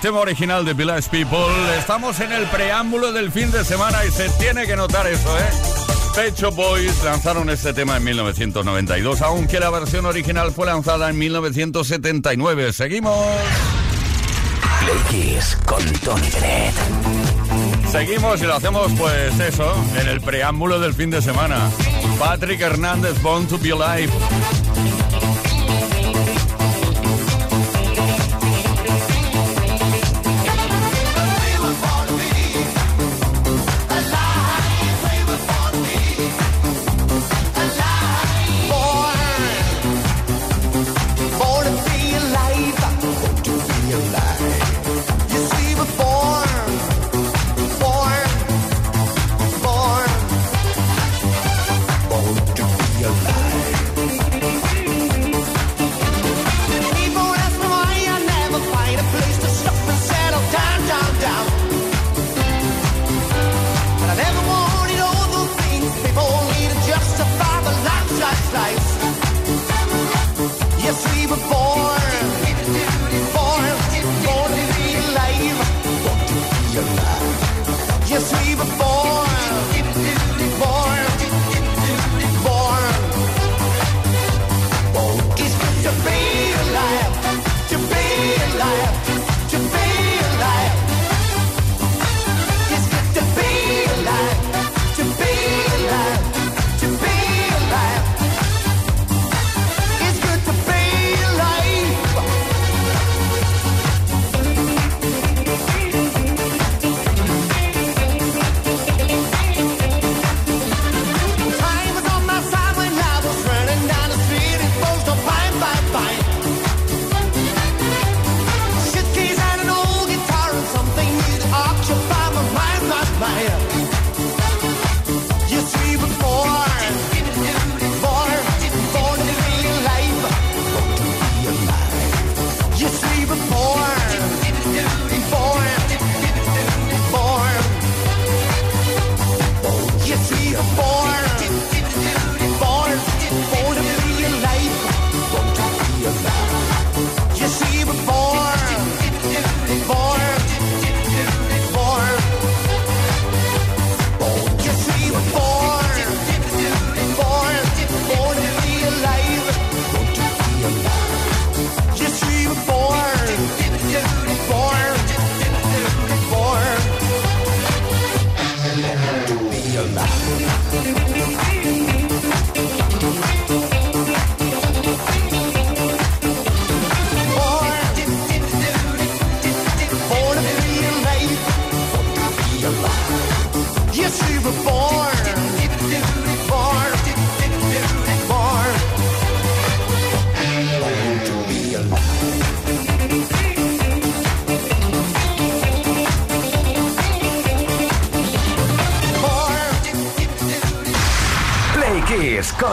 El tema original de Village People. Estamos en el preámbulo del fin de semana y se tiene que notar eso, ¿eh? Pecho Boys lanzaron este tema en 1992, aunque la versión original fue lanzada en 1979. Seguimos. Play con Tony Seguimos y lo hacemos, pues eso, en el preámbulo del fin de semana. Patrick Hernández, Born to Be Alive.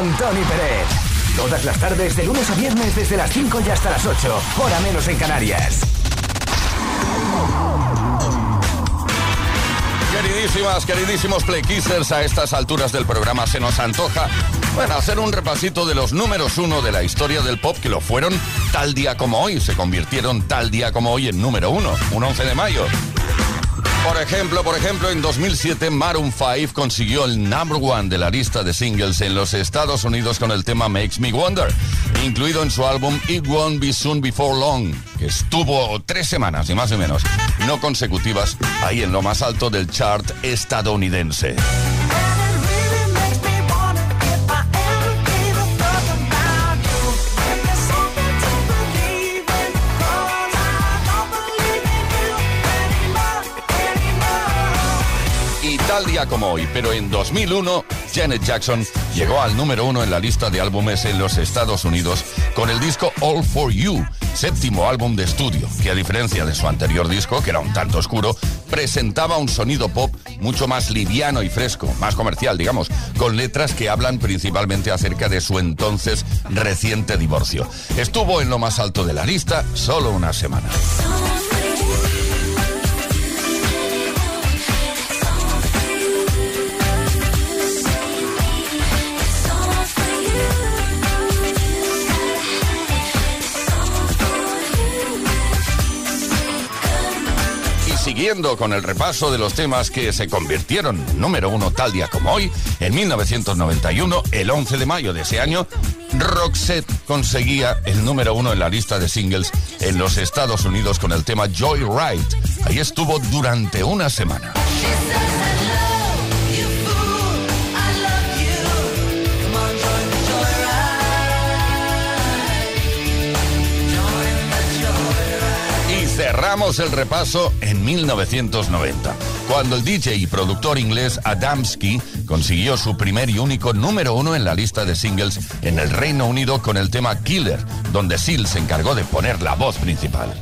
Con Tony Pérez. Todas las tardes, de lunes a viernes, desde las 5 y hasta las 8, hora menos en Canarias. Queridísimas, queridísimos Playkissers, a estas alturas del programa se nos antoja, bueno, hacer un repasito de los números uno de la historia del pop que lo fueron tal día como hoy, se convirtieron tal día como hoy en número uno, un 11 de mayo. Por ejemplo, por ejemplo, en 2007 Maroon 5 consiguió el number one de la lista de singles en los Estados Unidos con el tema Makes Me Wonder, incluido en su álbum It Won't Be Soon Before Long, que estuvo tres semanas y más o menos no consecutivas ahí en lo más alto del chart estadounidense. Tal día como hoy, pero en 2001, Janet Jackson llegó al número uno en la lista de álbumes en los Estados Unidos con el disco All For You, séptimo álbum de estudio, que a diferencia de su anterior disco, que era un tanto oscuro, presentaba un sonido pop mucho más liviano y fresco, más comercial, digamos, con letras que hablan principalmente acerca de su entonces reciente divorcio. Estuvo en lo más alto de la lista solo una semana. Siguiendo con el repaso de los temas que se convirtieron número uno tal día como hoy, en 1991, el 11 de mayo de ese año, Roxette conseguía el número uno en la lista de singles en los Estados Unidos con el tema Joyride. Ahí estuvo durante una semana. Cerramos el repaso en 1990, cuando el DJ y productor inglés Adamski consiguió su primer y único número uno en la lista de singles en el Reino Unido con el tema Killer, donde Seal se encargó de poner la voz principal.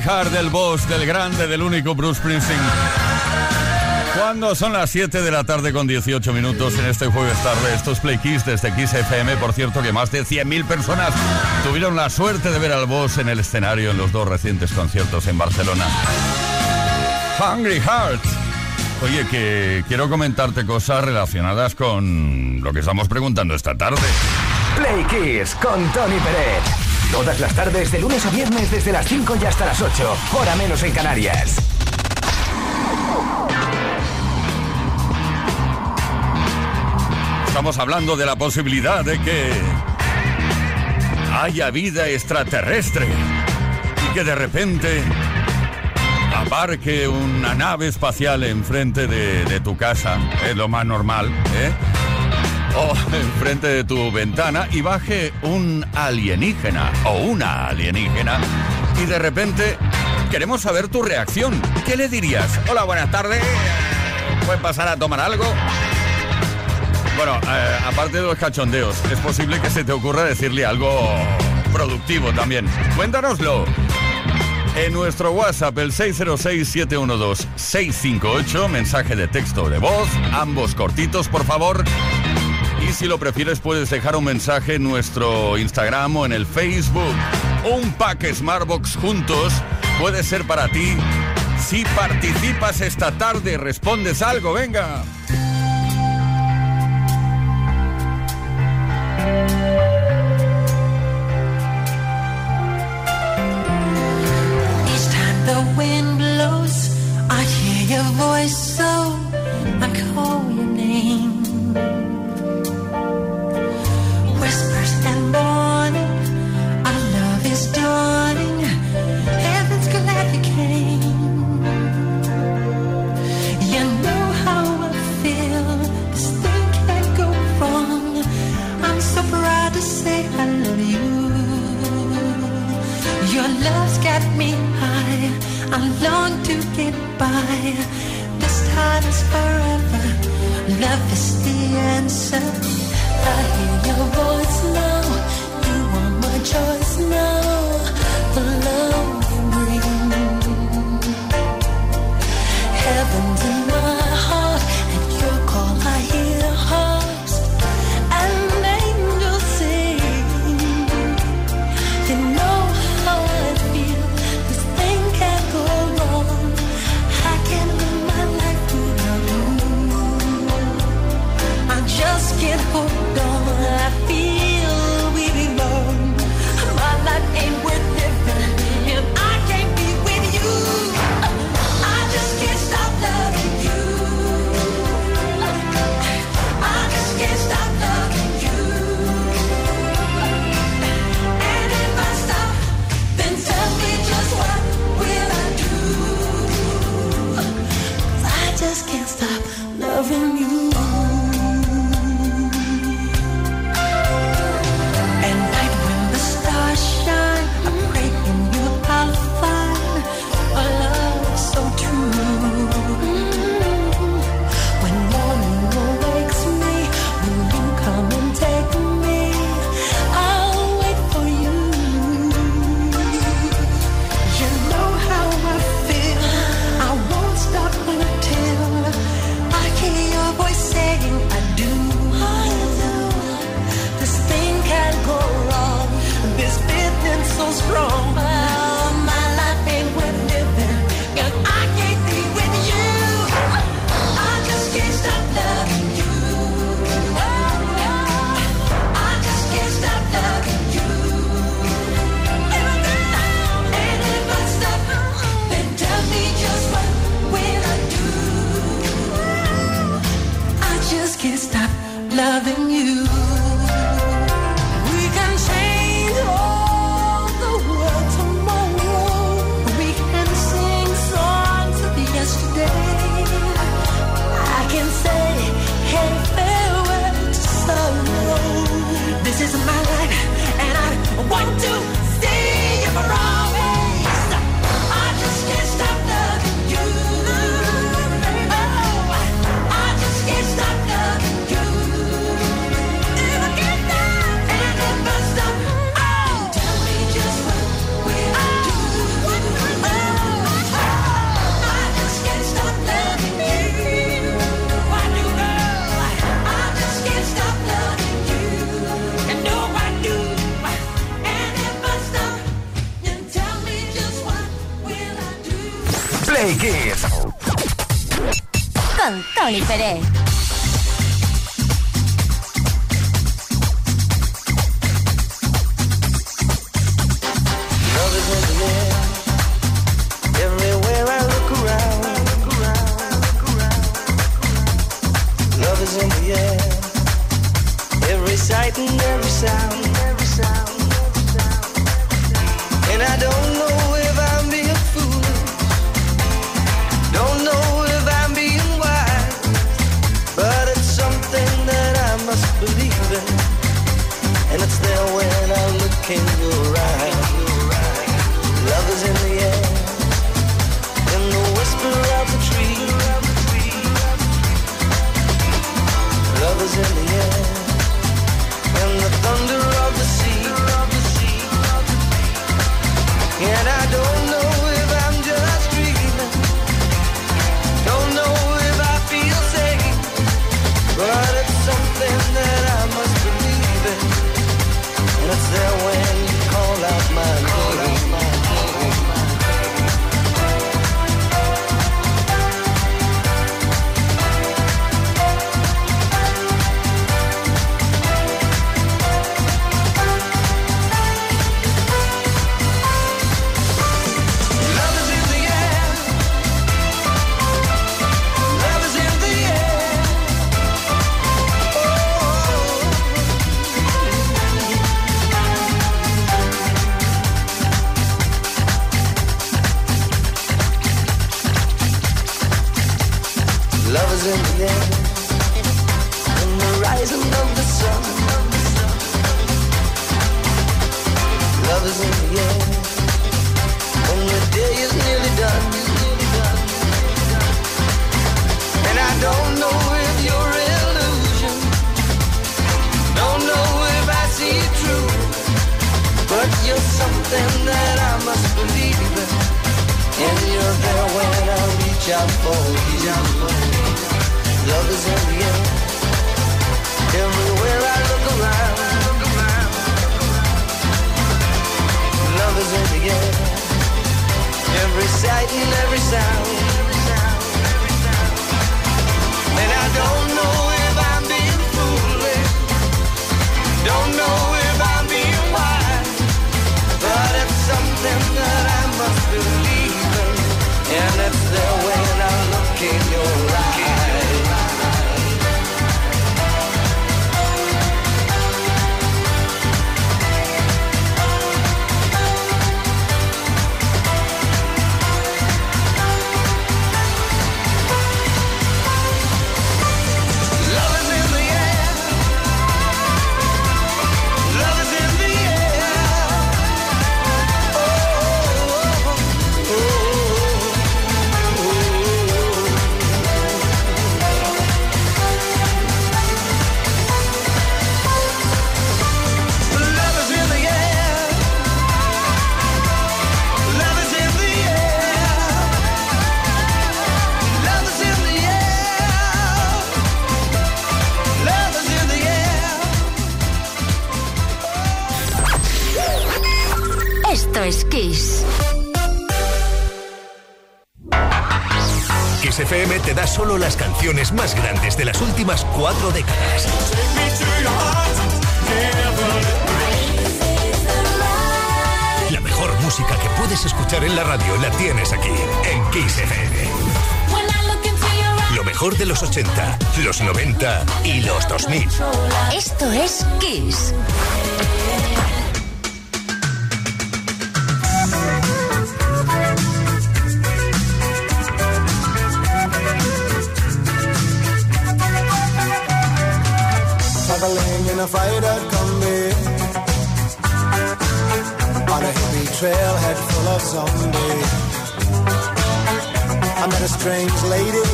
Heart del boss, del grande, del único Bruce Springsteen. Cuando son las 7 de la tarde con 18 minutos en este jueves tarde, estos Play Kiss desde Kiss FM, por cierto que más de 100.000 personas tuvieron la suerte de ver al boss en el escenario en los dos recientes conciertos en Barcelona. Hungry Heart. Oye, que quiero comentarte cosas relacionadas con lo que estamos preguntando esta tarde. Play Kiss con Tony Pérez. Todas las tardes, de lunes a viernes, desde las 5 y hasta las 8, hora menos en Canarias. Estamos hablando de la posibilidad de que haya vida extraterrestre y que de repente aparque una nave espacial enfrente de, de tu casa, es lo más normal, ¿eh? O enfrente de tu ventana y baje un alienígena o una alienígena y de repente queremos saber tu reacción. ¿Qué le dirías? Hola, buenas tardes. ¿Puedes pasar a tomar algo? Bueno, eh, aparte de los cachondeos, es posible que se te ocurra decirle algo productivo también. Cuéntanoslo. En nuestro WhatsApp, el 606-712-658, mensaje de texto de voz, ambos cortitos, por favor si lo prefieres puedes dejar un mensaje en nuestro Instagram o en el Facebook. Un pack Smartbox juntos puede ser para ti si participas esta tarde, respondes algo, venga. get me high. I long to get by. This time is forever. Love is the answer. I hear your voice now. You are my choice now. The love you bring. Heaven's 4 de a strange lady.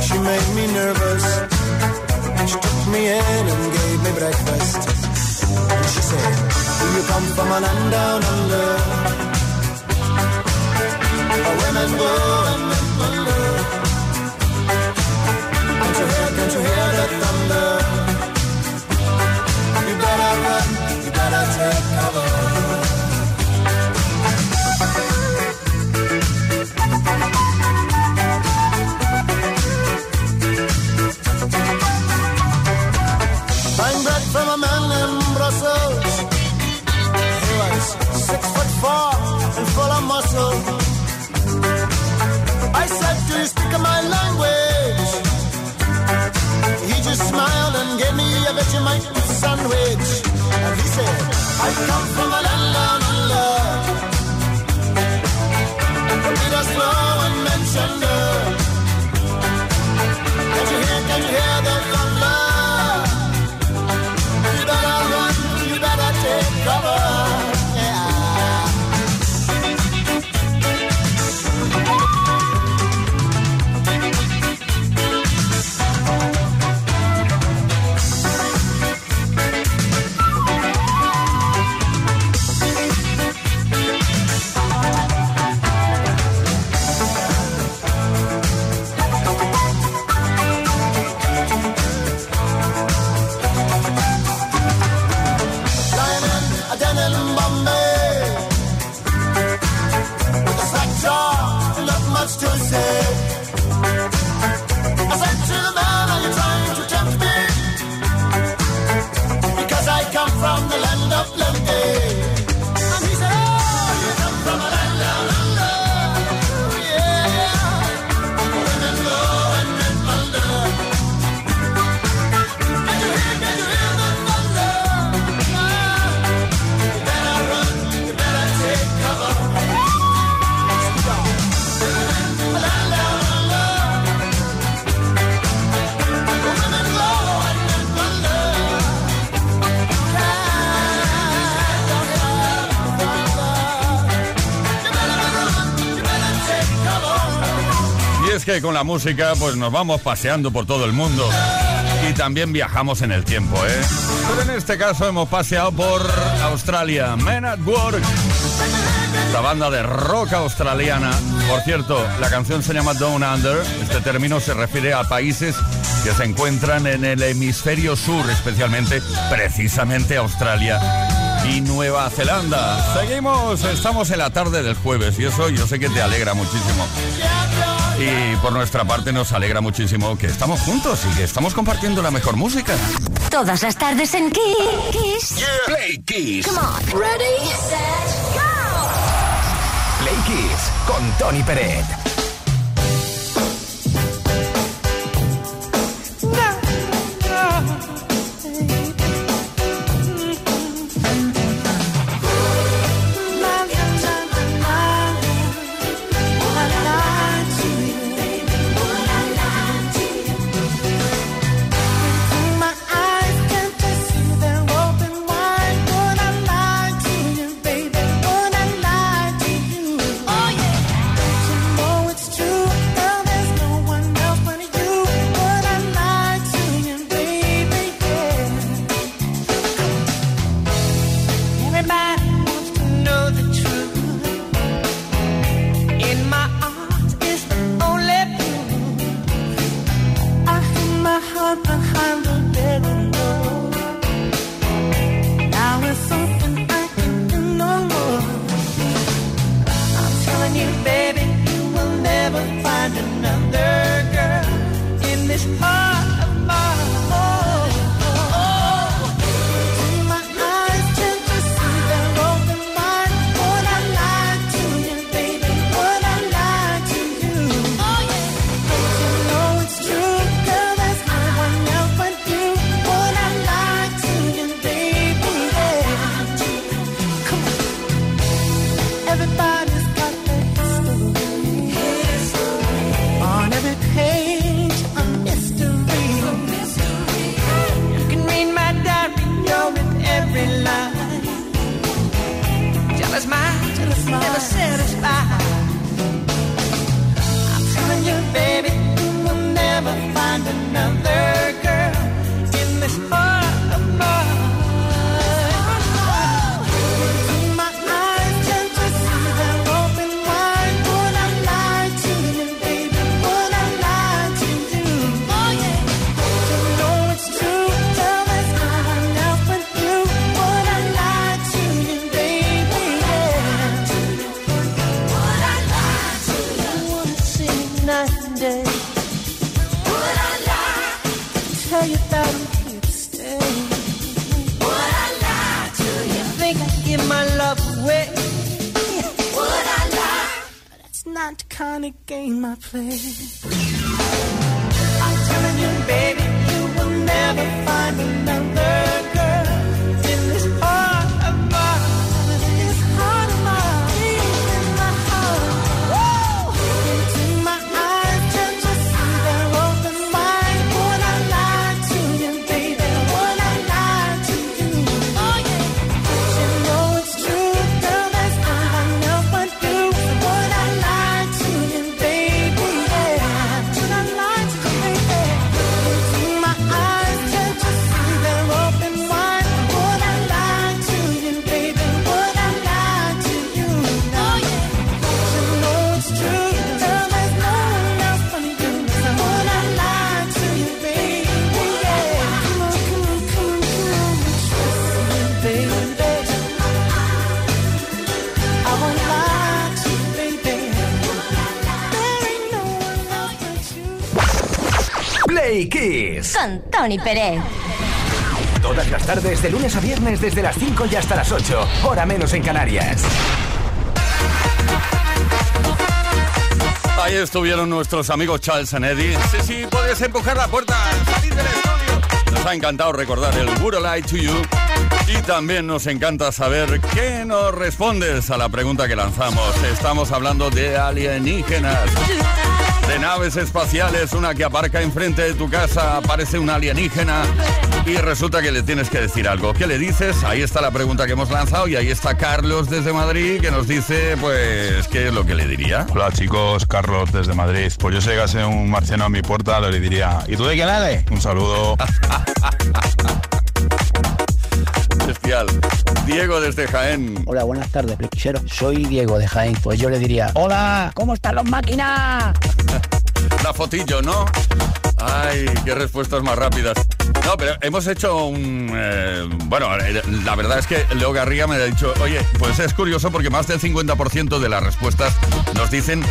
She made me nervous. She took me in and gave me breakfast. And she said, Do you come from a land down under? Where women go and men. Can't you hear, can't you hear the thunder? You better run, you better take cover. characteristic of my language. He just smiled and gave me a Vegemite sandwich. And he said, I come from a land down under. It has no one mentioned. Can you hear, can you hear? música, pues nos vamos paseando por todo el mundo. Y también viajamos en el tiempo. ¿eh? Pero en este caso hemos paseado por Australia. Men at Work. Esta banda de rock australiana. Por cierto, la canción se llama Down Under. Este término se refiere a países que se encuentran en el hemisferio sur, especialmente, precisamente Australia y Nueva Zelanda. Seguimos, estamos en la tarde del jueves y eso yo sé que te alegra muchísimo. Y por nuestra parte nos alegra muchísimo que estamos juntos y que estamos compartiendo la mejor música. Todas las tardes en Kiss. Play Kiss. Come on. Ready, set, go. Play Kiss con Tony Pérez. Todas las tardes, de lunes a viernes, desde las 5 y hasta las 8, hora menos en Canarias. Ahí estuvieron nuestros amigos Charles and Eddie. Sí, sí, puedes empujar la puerta, salir del estudio. Nos ha encantado recordar el Would I to You. Y también nos encanta saber qué nos respondes a la pregunta que lanzamos. Estamos hablando de alienígenas de naves espaciales, una que aparca enfrente de tu casa, aparece un alienígena y resulta que le tienes que decir algo. ¿Qué le dices? Ahí está la pregunta que hemos lanzado y ahí está Carlos desde Madrid que nos dice, pues, ¿qué es lo que le diría? Hola chicos, Carlos desde Madrid. Pues yo si llegase un marciano a mi puerta le diría, ¿y tú de quién eres? Un saludo. Diego desde Jaén. Hola, buenas tardes, Plequichero. Soy Diego de Jaén. Pues yo le diría, hola, ¿cómo están los máquinas? La fotillo, ¿no? Ay, qué respuestas más rápidas. No, pero hemos hecho un... eh, bueno, la verdad es que Leo Garriga me ha dicho, oye, pues es curioso porque más del 50% de las respuestas nos dicen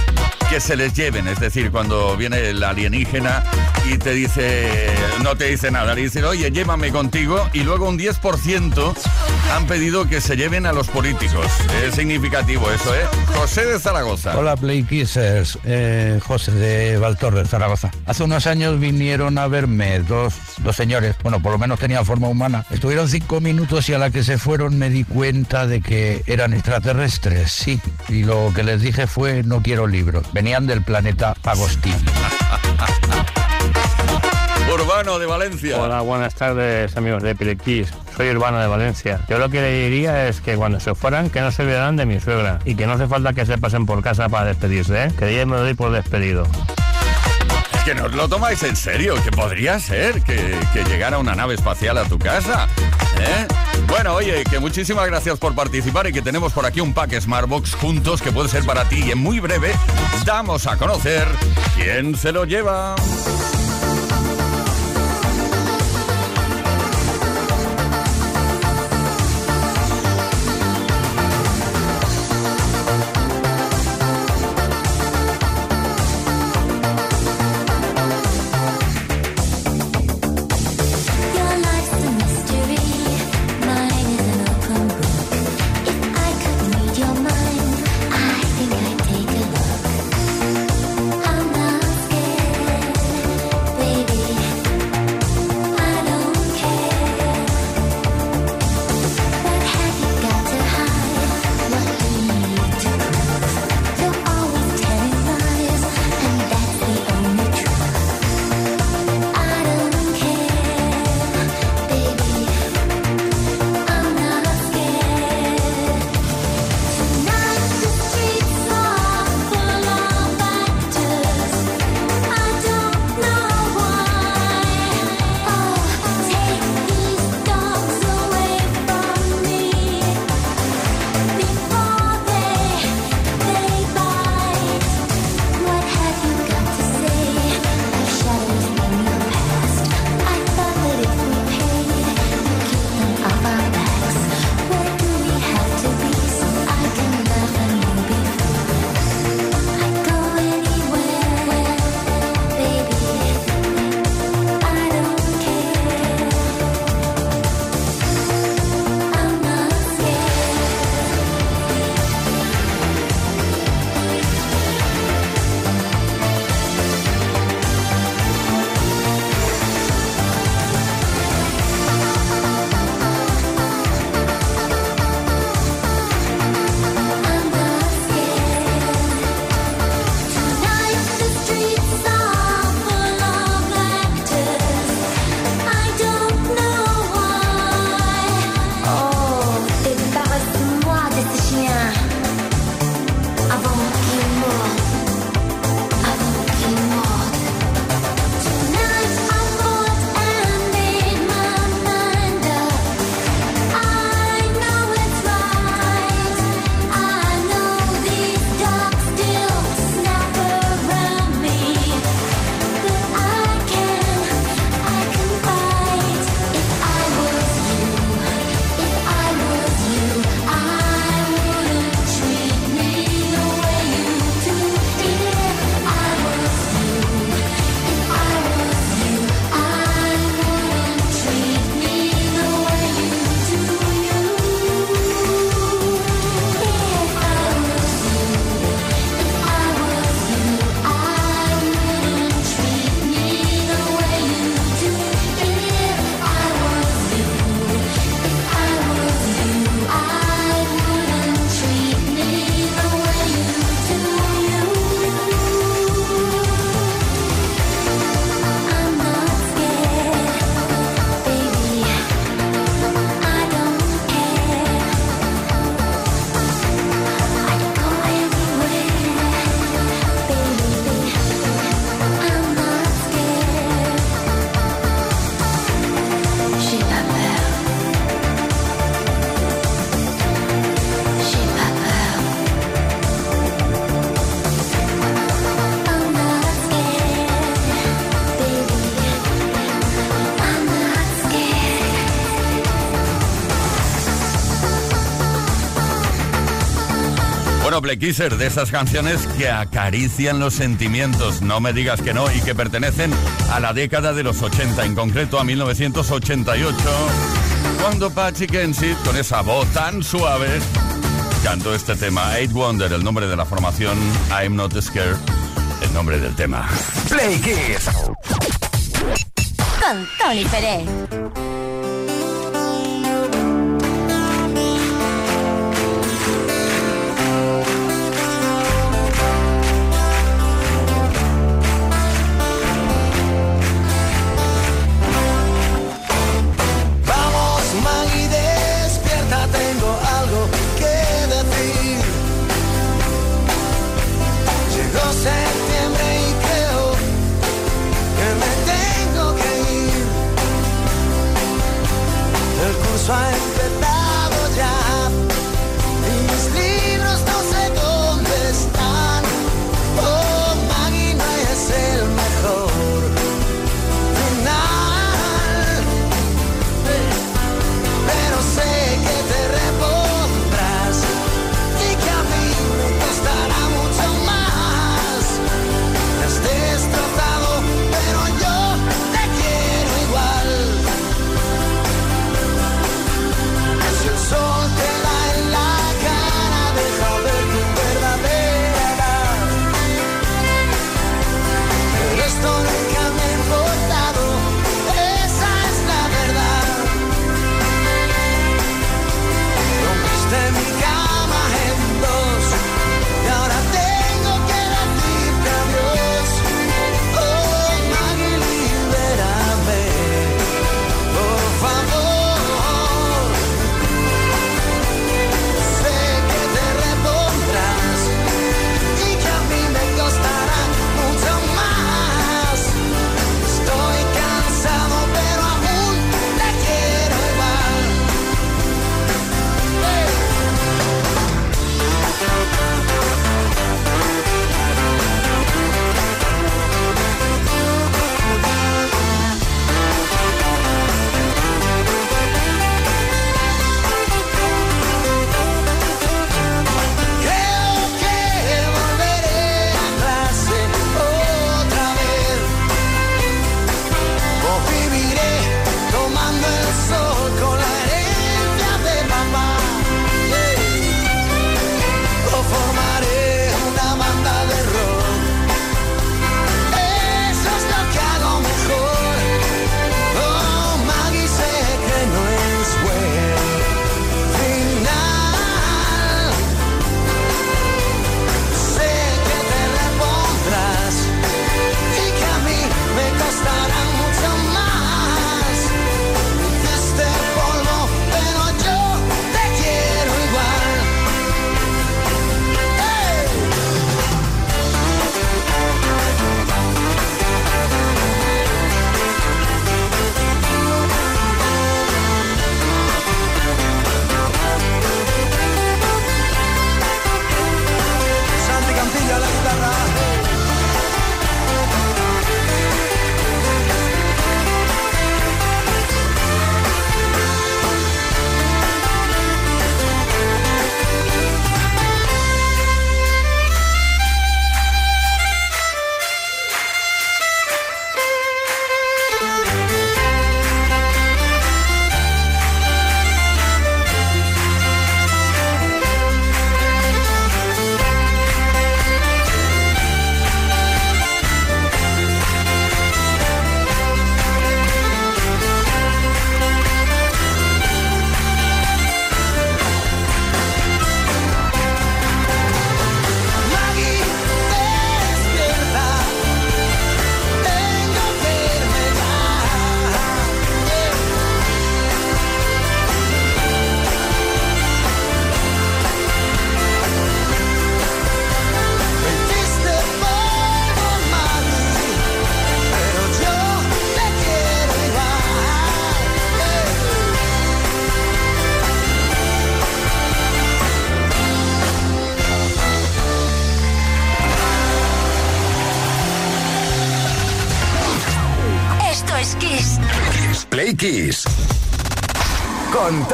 que se les lleven. Es decir, cuando viene el alienígena y te dice, no te dice nada, le dicen, oye, llévame contigo. Y luego un 10% han pedido que se lleven a los políticos. Es significativo eso, ¿eh? José de Zaragoza. Hola Play Kissers, eh, José de Valtorre, Zaragoza. Hace unos años vinieron a verme dos, dos señores, bueno, por lo menos tenían forma humana. Estuvieron cinco minutos y a la que se fueron me di cuenta de que eran extraterrestres, sí. Y lo que les dije fue no quiero libros. Venían del planeta Agostini. Urbano de Valencia. Hola, buenas tardes amigos de Pilequis. Soy Urbano de Valencia. Yo lo que le diría es que cuando se fueran, que no se olvidaran de mi suegra. Y que no hace falta que se pasen por casa para despedirse, ¿eh? Que ya me doy por despedido. Que no os lo tomáis en serio, que podría ser que, que llegara una nave espacial a tu casa. ¿eh? Bueno, oye, que muchísimas gracias por participar y que tenemos por aquí un pack Smartbox juntos que puede ser para ti. Y en muy breve damos a conocer quién se lo lleva. de Kisser, de esas canciones que acarician los sentimientos, no me digas que no, y que pertenecen a la década de los 80, en concreto a 1988, cuando Patsy Kensit, con esa voz tan suave, cantó este tema, Eight Wonder, el nombre de la formación, I'm Not Scared, el nombre del tema. Play Kiss. Con Tony Pérez.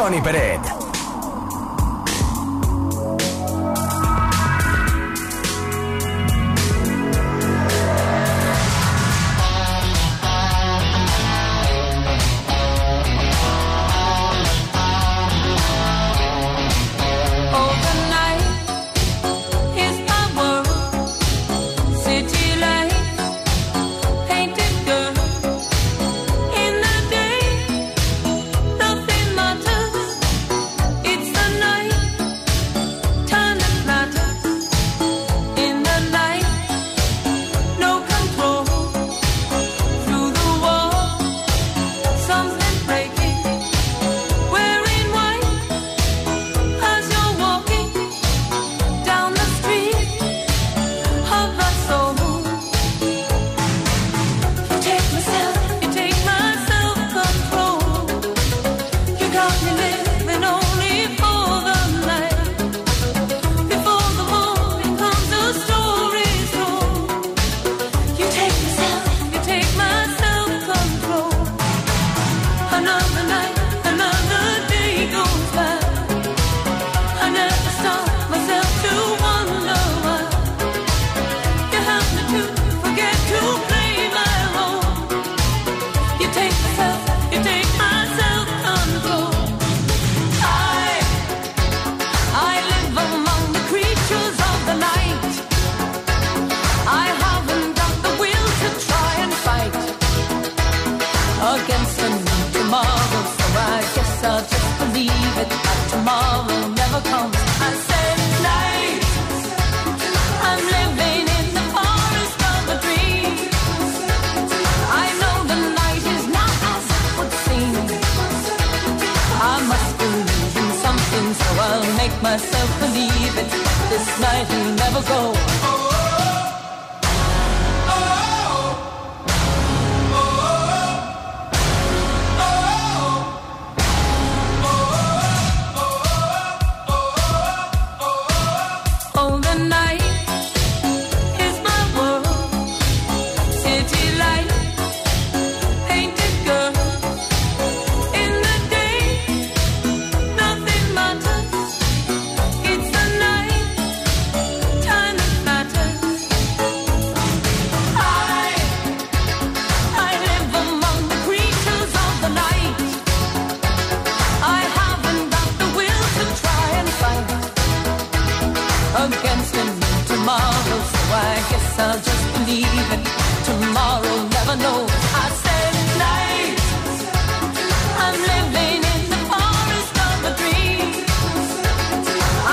Tony Peret. tomorrow, so I guess I'll just believe it. Tomorrow never knows. I said night. I'm living in the forest of a dream.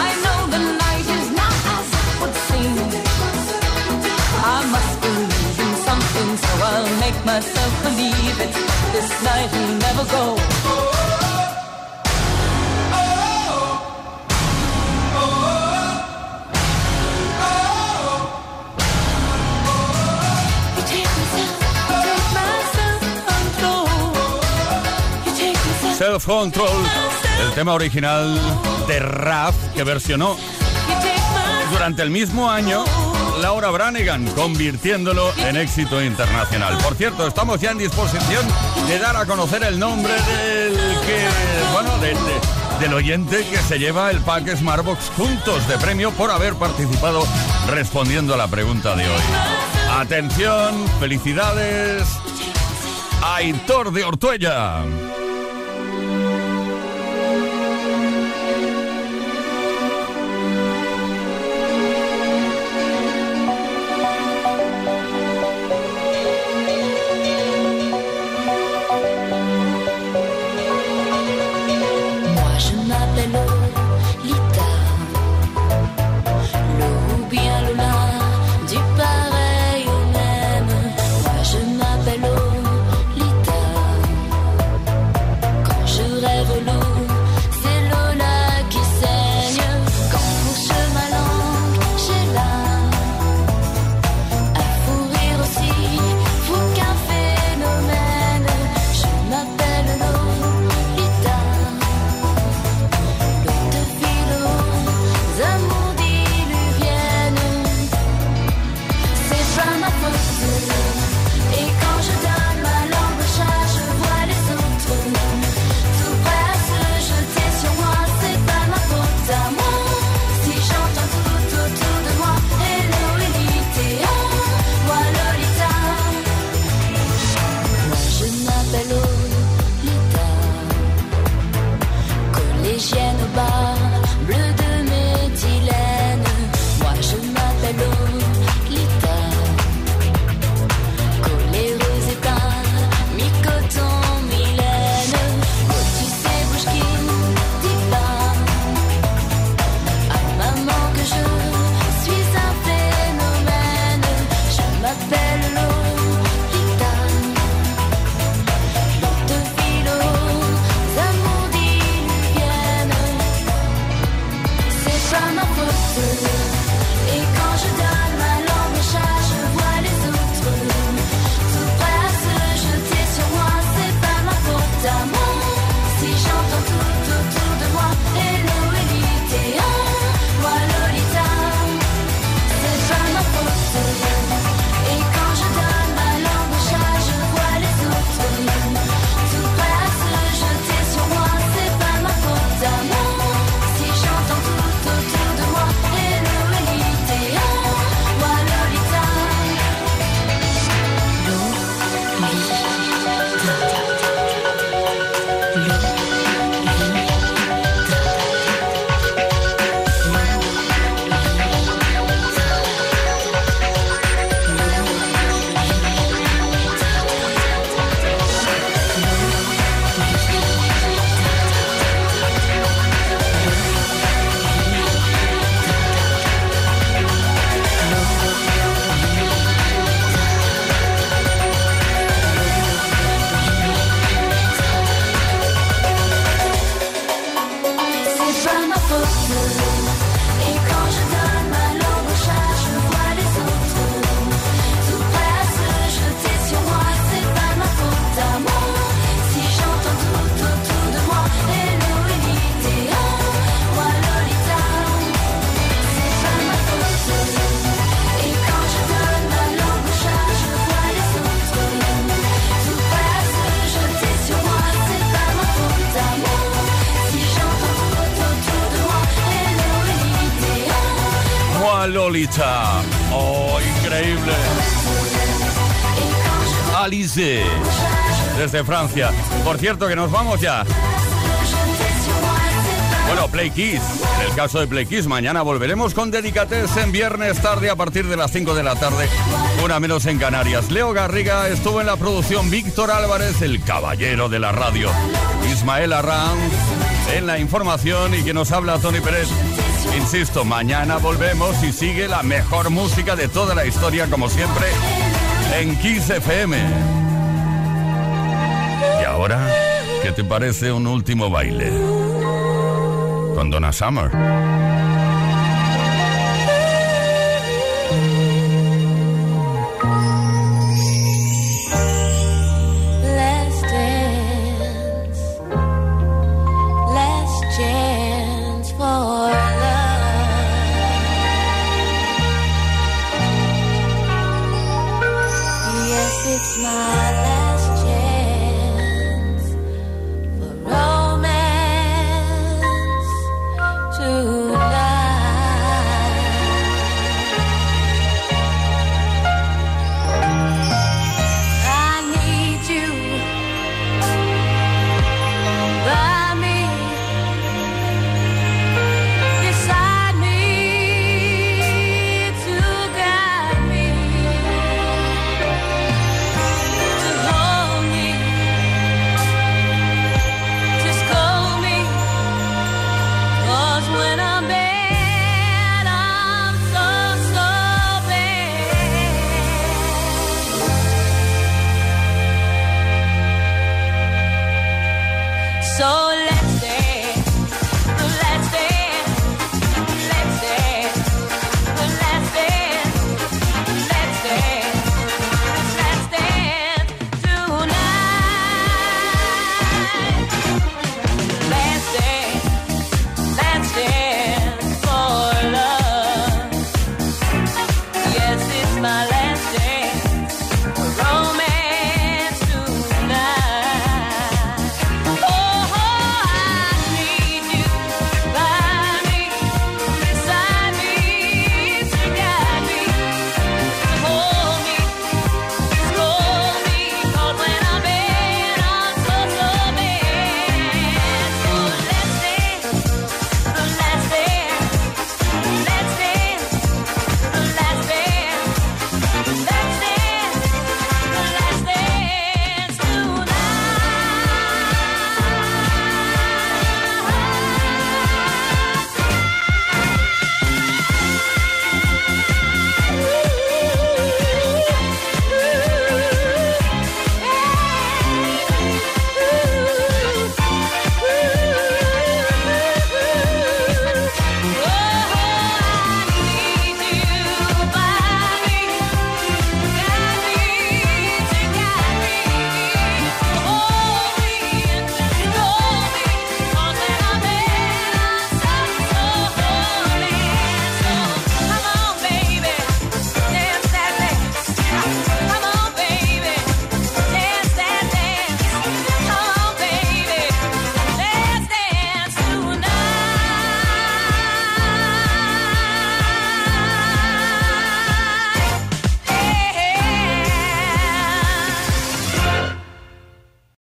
I know the night is not as it would seem. I must believe in something, so I'll make myself believe it. This night will never go. of Control, el tema original de Raf que versionó durante el mismo año Laura Branigan, convirtiéndolo en éxito internacional. Por cierto, estamos ya en disposición de dar a conocer el nombre del que, bueno, del oyente que se lleva el pack Smartbox juntos de premio por haber participado respondiendo a la pregunta de hoy. Atención, felicidades, a Aitor de Ortuella. Francia. Por cierto, que nos vamos ya. Bueno, Play Kiss. En el caso de Play Kiss, mañana volveremos con Dedicates en viernes tarde a partir de las 5 de la tarde, una menos en Canarias. Leo Garriga estuvo en la producción, Víctor Álvarez, el caballero de la radio, Ismael Arranz en la información y que nos habla Tony Pérez. Insisto, mañana volvemos y sigue la mejor música de toda la historia, como siempre, en Kiss FM ahora, ¿qué te parece un último baile? Con Donna Summer. It's my